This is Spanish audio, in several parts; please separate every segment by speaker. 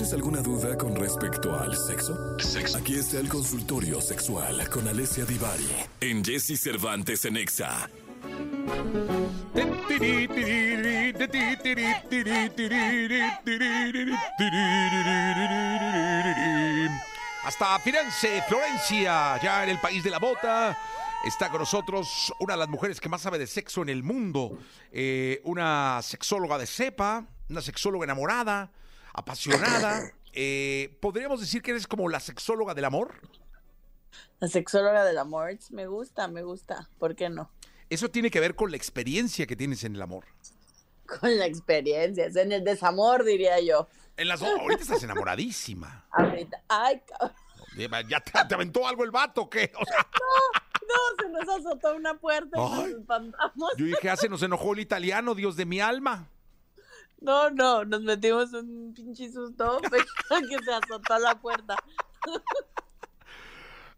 Speaker 1: ¿Tienes alguna duda con respecto al sexo? Aquí está el consultorio sexual con Alessia Divari en Jesse Cervantes en Exa.
Speaker 2: Hasta Firenze, Florencia, ya en el país de la bota. Está con nosotros una de las mujeres que más sabe de sexo en el mundo. Eh, una sexóloga de cepa, una sexóloga enamorada, apasionada. Eh, ¿Podríamos decir que eres como la sexóloga del amor?
Speaker 3: La sexóloga del amor, me gusta, me gusta. ¿Por qué no?
Speaker 2: Eso tiene que ver con la experiencia que tienes en el amor.
Speaker 3: Con la experiencia, es en el desamor, diría yo.
Speaker 2: En las ahorita estás enamoradísima.
Speaker 3: Ahorita, ay, cabrón.
Speaker 2: ¿Ya te, te aventó algo el vato qué? O sea,
Speaker 3: No, se nos azotó una puerta y nos espantamos.
Speaker 2: yo dije, hace nos enojó el italiano, Dios de mi alma.
Speaker 3: No, no, nos metimos un pinche susto que se azotó la puerta.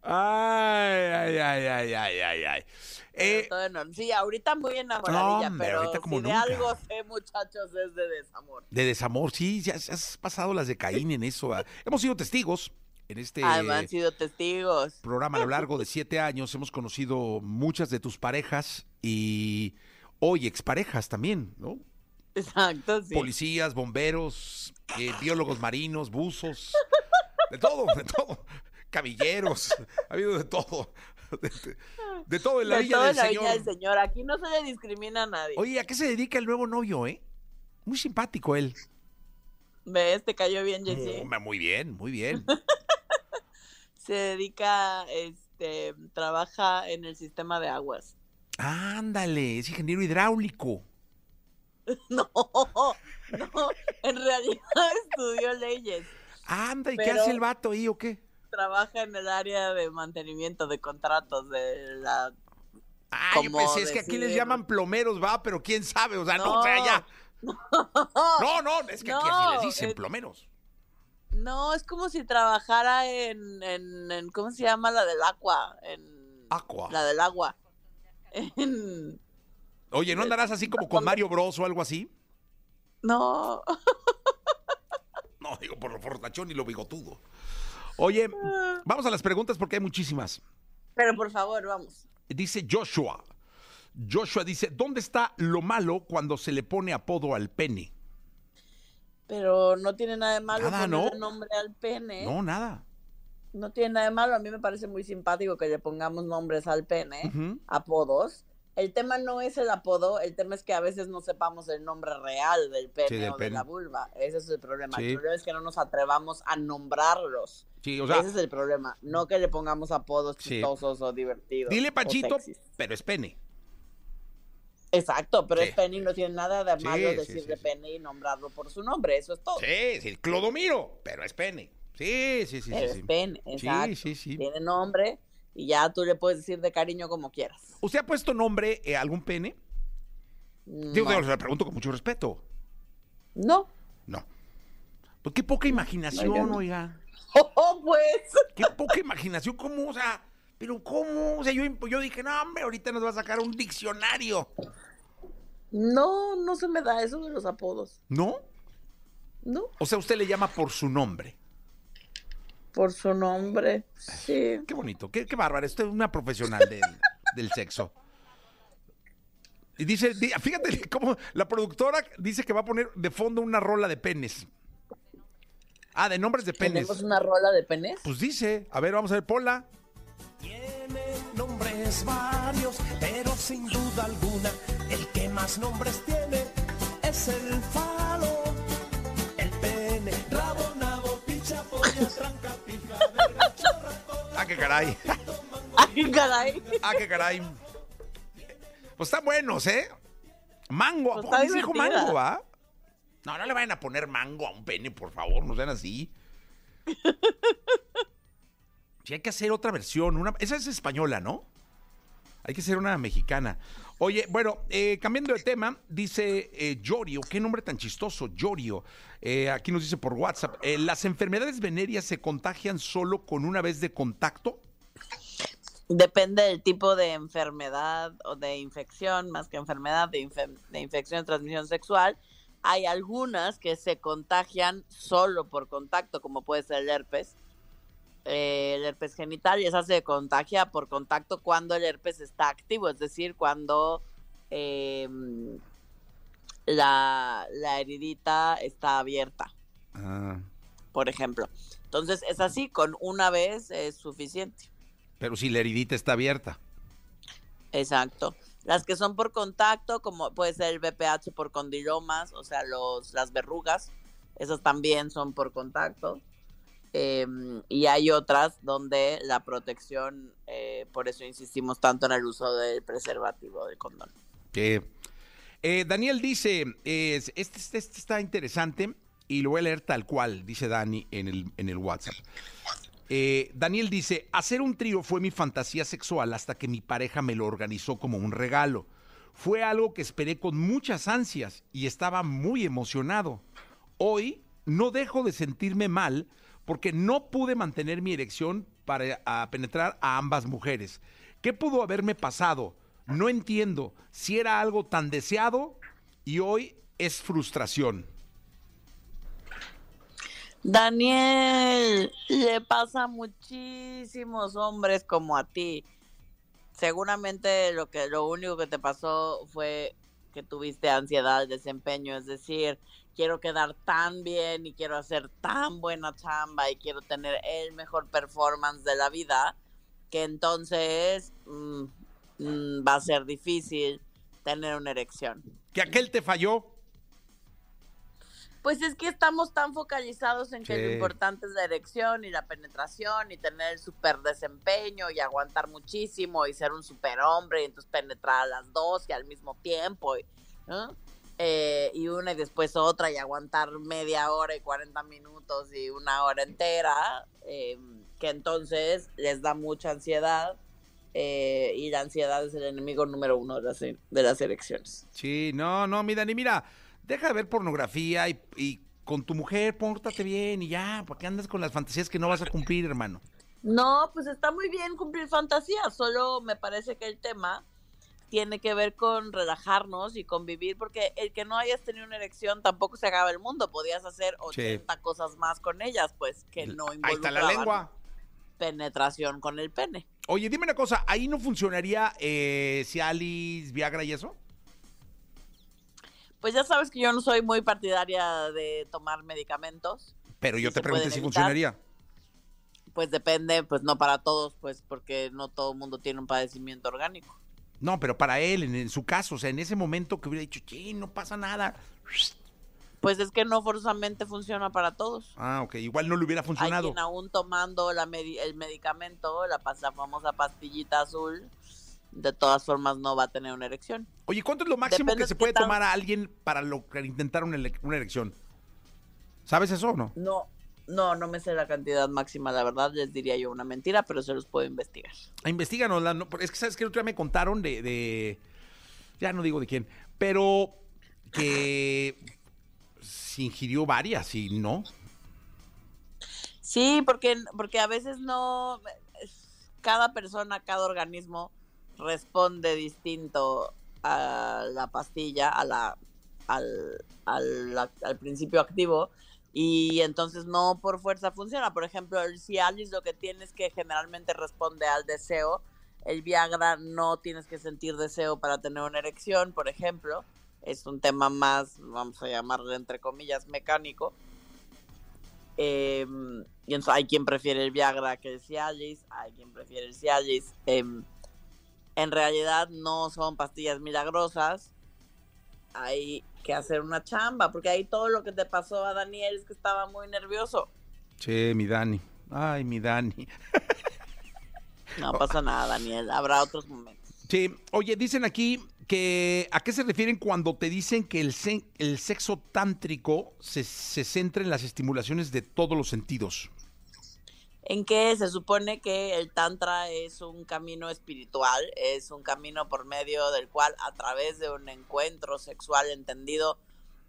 Speaker 2: Ay, ay, ay, ay, ay, ay, ay. Eh.
Speaker 3: Sí, ahorita muy enamoradilla,
Speaker 2: hombre,
Speaker 3: pero
Speaker 2: ahorita como
Speaker 3: si de algo sé, muchachos, es de desamor.
Speaker 2: de desamor, sí, ya ya has pasado las de Caín en eso. ah. Hemos sido testigos en este
Speaker 3: Además, han sido testigos.
Speaker 2: programa a lo largo de siete años. Hemos conocido muchas de tus parejas y hoy exparejas también, ¿no?
Speaker 3: Exacto, sí.
Speaker 2: Policías, bomberos, eh, biólogos marinos, buzos, de todo, de todo. Camilleros, ha habido de todo. De, de- de todo en la
Speaker 3: De
Speaker 2: Villa
Speaker 3: todo
Speaker 2: del
Speaker 3: en la
Speaker 2: Señor.
Speaker 3: Viña del Señor. Aquí no se le discrimina a nadie.
Speaker 2: Oye, ¿a qué se dedica el nuevo novio, eh? Muy simpático él.
Speaker 3: ¿Ves? Te cayó bien, Jessy.
Speaker 2: Muy, muy bien, muy bien.
Speaker 3: Se dedica, este, trabaja en el sistema de aguas.
Speaker 2: Ándale, es ingeniero hidráulico.
Speaker 3: No, no, en realidad estudió leyes.
Speaker 2: Anda, ¿y qué hace el vato ahí o qué?
Speaker 3: Trabaja en el área de mantenimiento de contratos de la...
Speaker 2: Ay, yo pensé, es que aquí les llaman plomeros, va, pero quién sabe, o sea, no,
Speaker 3: No.
Speaker 2: o sea, ya. No, no, es que aquí así les dicen plomeros.
Speaker 3: No, es como si trabajara en, en, en- ¿cómo se llama? La del agua. En,
Speaker 2: Aqua.
Speaker 3: La del agua. En-
Speaker 2: Oye, ¿no andarás así como con Mario Bros o algo así?
Speaker 3: no,
Speaker 2: No, digo, por lo fortachón y lo bigotudo. Oye, vamos a las preguntas porque hay muchísimas.
Speaker 3: pero por favor, vamos.
Speaker 2: Dice Joshua. Joshua dice, ¿dónde está lo malo cuando se le pone apodo al pene?
Speaker 3: Pero no tiene nada de malo
Speaker 2: Nada,
Speaker 3: ponerle
Speaker 2: ¿no?
Speaker 3: nombre al pene.
Speaker 2: No, nada.
Speaker 3: No tiene nada de malo. A mí me parece muy simpático que le pongamos nombres al pene, apodos. El tema no es el apodo, el tema es que a veces no sepamos el nombre real del pene
Speaker 2: Sí, del
Speaker 3: o de la vulva. Ese es el problema.
Speaker 2: Sí.
Speaker 3: El problema es que no nos atrevamos a nombrarlos.
Speaker 2: Sí, o sea,
Speaker 3: Ese es el problema. No que le pongamos apodos
Speaker 2: Sí.
Speaker 3: chistosos o divertidos.
Speaker 2: dile
Speaker 3: o
Speaker 2: Panchito,
Speaker 3: sexys.
Speaker 2: pero es pene.
Speaker 3: Exacto, pero
Speaker 2: Sí.
Speaker 3: es pene y no tiene nada de
Speaker 2: Sí,
Speaker 3: malo
Speaker 2: sí,
Speaker 3: decirle
Speaker 2: sí, sí.
Speaker 3: pene y nombrarlo por su nombre. Eso es todo.
Speaker 2: Sí, sí, Clodomiro, pero es pene. Sí, sí, sí, sí.
Speaker 3: Pero es
Speaker 2: sí.
Speaker 3: pene, exacto.
Speaker 2: sí, sí.
Speaker 3: Tiene nombre y ya tú le puedes decir de cariño como quieras.
Speaker 2: ¿Usted ha puesto nombre eh, a algún pene? Digo,
Speaker 3: No.
Speaker 2: lo pregunto con mucho respeto.
Speaker 3: No.
Speaker 2: No. Pues qué poca imaginación, oiga.
Speaker 3: Oh, pues.
Speaker 2: Qué poca imaginación, ¿cómo? O sea, pero ¿cómo? O sea, yo, yo dije, no, hombre, ahorita nos va a sacar un diccionario.
Speaker 3: No, no se me da eso de los apodos.
Speaker 2: ¿No?
Speaker 3: No,
Speaker 2: O sea, usted le llama por su nombre.
Speaker 3: Por su nombre. Sí.
Speaker 2: Qué bonito, qué, qué bárbaro. Usted es una profesional del, del sexo. Y dice, di- fíjate cómo la productora dice que va a poner de fondo una rola de penes. Ah, de nombres de penes.
Speaker 3: Tenemos una rola de penes.
Speaker 2: Pues dice, a ver, vamos a ver, Pola.
Speaker 4: Tiene nombres varios, pero sin duda alguna, el que más nombres tiene es el falo, cola.
Speaker 2: Ah, qué caray.
Speaker 3: Ay, caray.
Speaker 2: Ah, qué caray. Pues están buenos, ¿eh? Mango, ¿a
Speaker 3: Pues
Speaker 2: poco les dijo mango, va? No, no le vayan a poner mango a un pene, por favor, no sean así. Sí, hay que hacer otra versión. Una, esa es española, ¿no? Hay que hacer una mexicana. Oye, bueno, eh, cambiando de tema, dice eh, Yorio, qué nombre tan chistoso, Yorio. Eh, aquí nos dice por WhatsApp, eh, ¿las enfermedades venéreas se contagian solo con una vez de contacto?
Speaker 3: Depende del tipo de enfermedad o de infección, más que enfermedad, de, de infección de transmisión sexual. Hay algunas que se contagian solo por contacto, como puede ser el herpes, eh, el herpes genital, y esa se contagia por contacto cuando el herpes está activo, es decir, cuando em, la, la heridita está abierta,
Speaker 2: Ah,
Speaker 3: por ejemplo. Entonces es así, con una vez es suficiente.
Speaker 2: pero si la heridita está abierta.
Speaker 3: Exacto. Las que son por contacto, como puede ser el BPH por condilomas, o sea, los, las verrugas, esas también son por contacto. Eh, y hay otras donde la protección, eh, por eso insistimos tanto en el uso del preservativo del condón.
Speaker 2: Eh, Daniel dice, es- este, este- este está interesante y lo voy a leer tal cual, dice Dani en el, en el WhatsApp. Eh, Daniel dice, hacer un trío fue mi fantasía sexual hasta que mi pareja me lo organizó como un regalo. Fue algo que esperé con muchas ansias y estaba muy emocionado. Hoy no dejo de sentirme mal porque no pude mantener mi erección para penetrar a ambas mujeres. ¿Qué pudo haberme pasado? No entiendo si era algo tan deseado y hoy es frustración.
Speaker 3: Daniel, le pasa a muchísimos hombres como a ti. Seguramente lo que lo único que te pasó fue que tuviste ansiedad, desempeño, es decir, quiero quedar tan bien y quiero hacer tan buena chamba y quiero tener el mejor performance de la vida, que entonces mm, mm, va a ser difícil tener una erección.
Speaker 2: ¿Que aquel te falló?
Speaker 3: Pues es que estamos tan focalizados en que
Speaker 2: Sí.
Speaker 3: lo importante es la erección y la penetración y tener el super desempeño y aguantar muchísimo y ser un super hombre y entonces penetrar a las dos y al mismo tiempo y, ¿no? Eh, y una y después otra y aguantar media hora y 40 minutos y una hora entera, eh, que entonces les da mucha ansiedad eh, y la ansiedad es el enemigo número uno de las, de las erecciones.
Speaker 2: Sí, no, no, mi Dani, mira, deja de ver pornografía y, y con tu mujer pórtate bien y ya, ¿para qué andas con las fantasías que no vas a cumplir, hermano?
Speaker 3: No, pues está muy bien cumplir fantasías, solo me parece que el tema tiene que ver con relajarnos y convivir, porque el que no hayas tenido una erección tampoco se acaba el mundo, podías hacer 80 cosas más con ellas, pues que no
Speaker 2: Ahí está la
Speaker 3: involucraban
Speaker 2: lengua.
Speaker 3: penetración con el pene.
Speaker 2: Oye, dime una cosa, ¿ahí no funcionaría eh, Cialis, Viagra y eso?
Speaker 3: Pues ya sabes que yo no soy muy partidaria de tomar medicamentos,
Speaker 2: Pero yo te pregunté si funcionaría.
Speaker 3: pues depende, pues no para todos, pues porque no todo el mundo tiene un padecimiento orgánico.
Speaker 2: No, pero para él, en, en su caso, o sea, en ese momento que hubiera dicho, che, no pasa nada.
Speaker 3: Pues es que no forzosamente funciona para todos.
Speaker 2: Ah, ok, igual no le hubiera
Speaker 3: Hay
Speaker 2: funcionado.
Speaker 3: quien aún tomando la el medicamento, la, famosa pastillita azul, de todas formas no va a tener una erección.
Speaker 2: Oye, ¿cuánto es lo máximo
Speaker 3: Depende
Speaker 2: que se puede
Speaker 3: tan-
Speaker 2: tomar a alguien para lograr intentar una, una erección? ¿Sabes eso o no?
Speaker 3: No, no, no me sé la cantidad máxima, la verdad, les diría yo una mentira, pero se los puedo investigar.
Speaker 2: Ah, Investíganosla. no, es que sabes que el otro día me contaron de, de- Ya no digo de quién, pero que se ingirió varias y no.
Speaker 3: Sí, porque, porque a veces no, cada persona, cada organismo responde distinto a la pastilla, a la, al, al, al principio activo, y entonces no por fuerza funciona. Por ejemplo, el Cialis lo que tiene es que generalmente responde al deseo. El Viagra no tienes que sentir deseo para tener una erección, por ejemplo. Es un tema más, vamos a llamarle entre comillas, mecánico. Entonces hay quien prefiere el Viagra que el Cialis, hay quien prefiere el Cialis. Eh, en realidad no son pastillas milagrosas. Hay que hacer una chamba, porque ahí todo lo que te pasó a Daniel es que estaba muy nervioso.
Speaker 2: Che, mi Dani. Ay, mi Dani.
Speaker 3: No pasa nada, Daniel. Habrá otros momentos.
Speaker 2: Sí, oye, dicen aquí que a qué se refieren cuando te dicen que el, se- el sexo tántrico se, se centra en las estimulaciones de todos los sentidos.
Speaker 3: En que se supone que el Tantra es un camino espiritual, es un camino por medio del cual, a través de un encuentro sexual entendido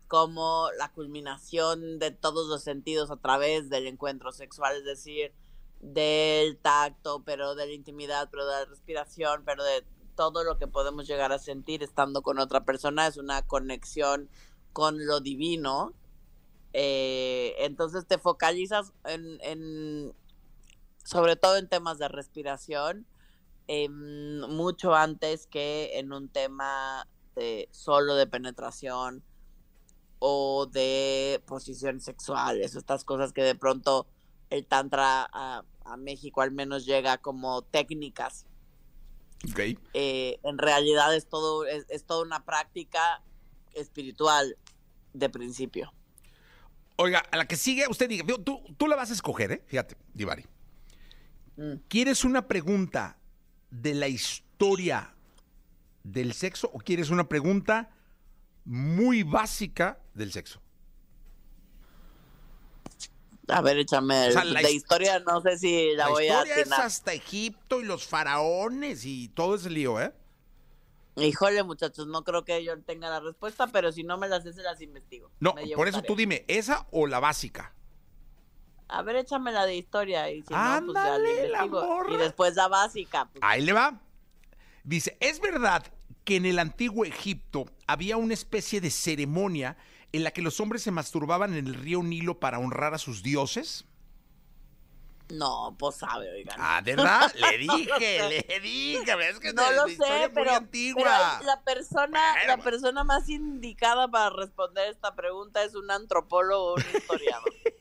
Speaker 3: como la culminación de todos los sentidos a través del encuentro sexual, es decir, del tacto, pero de la intimidad, pero de la respiración, pero de todo lo que podemos llegar a sentir estando con otra persona, es una conexión con lo divino. Eh, entonces te focalizas en, en, sobre todo en temas de respiración, em, mucho antes que en un tema de, solo de penetración o de posiciones sexuales, estas cosas que de pronto el tantra a, a México al menos llega como técnicas. Eh, en realidad es todo es, es toda una práctica espiritual de principio.
Speaker 2: Oiga, a la que sigue, usted diga, tú, tú la vas a escoger, ¿eh? Fíjate, Divari.
Speaker 3: Mm.
Speaker 2: ¿Quieres una pregunta de la historia del sexo o quieres una pregunta muy básica del sexo?
Speaker 3: A ver, échame
Speaker 2: O sea,
Speaker 3: el-
Speaker 2: la
Speaker 3: historia, no sé si la,
Speaker 2: La
Speaker 3: voy a
Speaker 2: historia es hasta Egipto y los faraones y todo ese lío, ¿eh?
Speaker 3: Híjole, muchachos, no creo que yo tenga la respuesta, pero si no me las sé, se las investigo.
Speaker 2: No, por eso
Speaker 3: tarea.
Speaker 2: tú dime, ¿esa o la básica?
Speaker 3: A ver, échame la de historia y si no, pues ya
Speaker 2: Ándale,
Speaker 3: la
Speaker 2: morra.
Speaker 3: Y después la básica. pues,
Speaker 2: Ahí le va. Dice, ¿es verdad que en el antiguo Egipto había una especie de ceremonia en la que los hombres se masturbaban en el río Nilo para honrar a sus dioses?
Speaker 3: No, pues sabe, oigan.
Speaker 2: Ah, ¿de verdad? Le dije, le dije, es que
Speaker 3: no lo sé,
Speaker 2: muy
Speaker 3: pero,
Speaker 2: antigua.
Speaker 3: pero la persona, la persona más indicada para responder esta pregunta es un antropólogo o un historiador.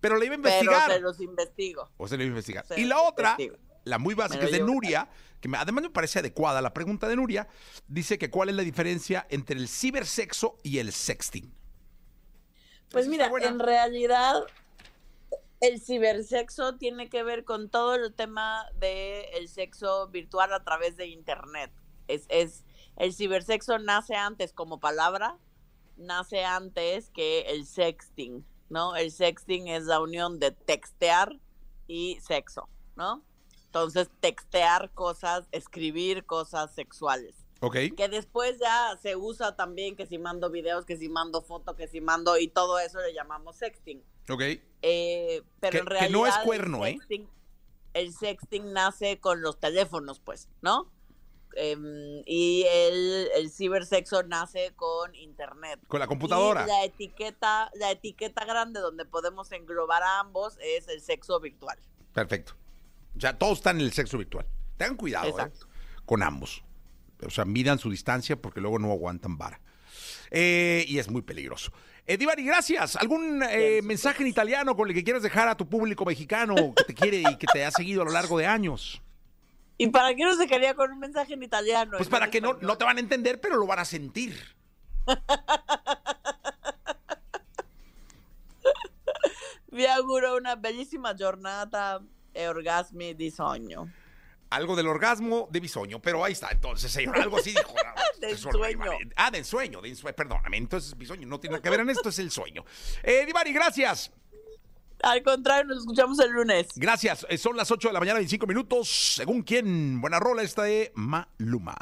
Speaker 2: Pero le iba a
Speaker 3: pero
Speaker 2: investigar.
Speaker 3: se los investigo.
Speaker 2: O se le iba a investigar.
Speaker 3: Se
Speaker 2: y la otra,
Speaker 3: investigo.
Speaker 2: la muy básica, es de. Nuria, que me- además me parece adecuada la pregunta de Nuria. Dice que cuál es la diferencia entre el cibersexo y el sexting.
Speaker 3: Pues mira, en realidad el cibersexo tiene que ver con todo el tema del el sexo virtual a través de internet. Es, es el cibersexo nace antes como palabra, nace antes que el sexting, ¿no? El sexting es la unión de textear y sexo, ¿no? Entonces, textear cosas, escribir cosas sexuales
Speaker 2: ¿Ok?
Speaker 3: que después ya se usa también que si mando videos, que si mando fotos, que si mando y todo eso le llamamos sexting.
Speaker 2: ¿Ok?
Speaker 3: Eh, pero
Speaker 2: Que-
Speaker 3: en
Speaker 2: que
Speaker 3: realidad
Speaker 2: no es
Speaker 3: el
Speaker 2: cuerno, ¿eh?
Speaker 3: El sexting nace con los teléfonos, pues, ¿no? Em, y el, el cibersexo nace con internet.
Speaker 2: Con la computadora.
Speaker 3: Y la etiqueta, la etiqueta grande donde podemos englobar a ambos es el sexo virtual.
Speaker 2: Perfecto. O sea, todos están en el sexo virtual. Tengan cuidado, ¿eh? Con ambos. O sea, midan su distancia porque luego no aguantan vara. Eh, y es muy peligroso. Eh, Divari, gracias. ¿Algún eh, mensaje en italiano con el que quieras dejar a tu público mexicano que te quiere y que te ha seguido a lo largo de años?
Speaker 3: ¿Y para qué no se quería con un mensaje en italiano?
Speaker 2: Pues para que no, no te van a entender, pero lo van a sentir.
Speaker 3: Vi auguro una bellissima giornata e orgasmi di sogno.
Speaker 2: Algo del orgasmo de bisoño, pero ahí está. Entonces, señor, algo así dijo.
Speaker 3: De
Speaker 2: vale. Ah, de ensueño, de ensueño. Perdóname. Entonces, bisoño no tiene nada que ver en esto, es el sueño. Eh, Divari, gracias.
Speaker 3: Al contrario, nos escuchamos el lunes.
Speaker 2: Gracias. Eh, Son las 8 de la mañana, 25 minutos. Según quién, buena rola esta de Maluma.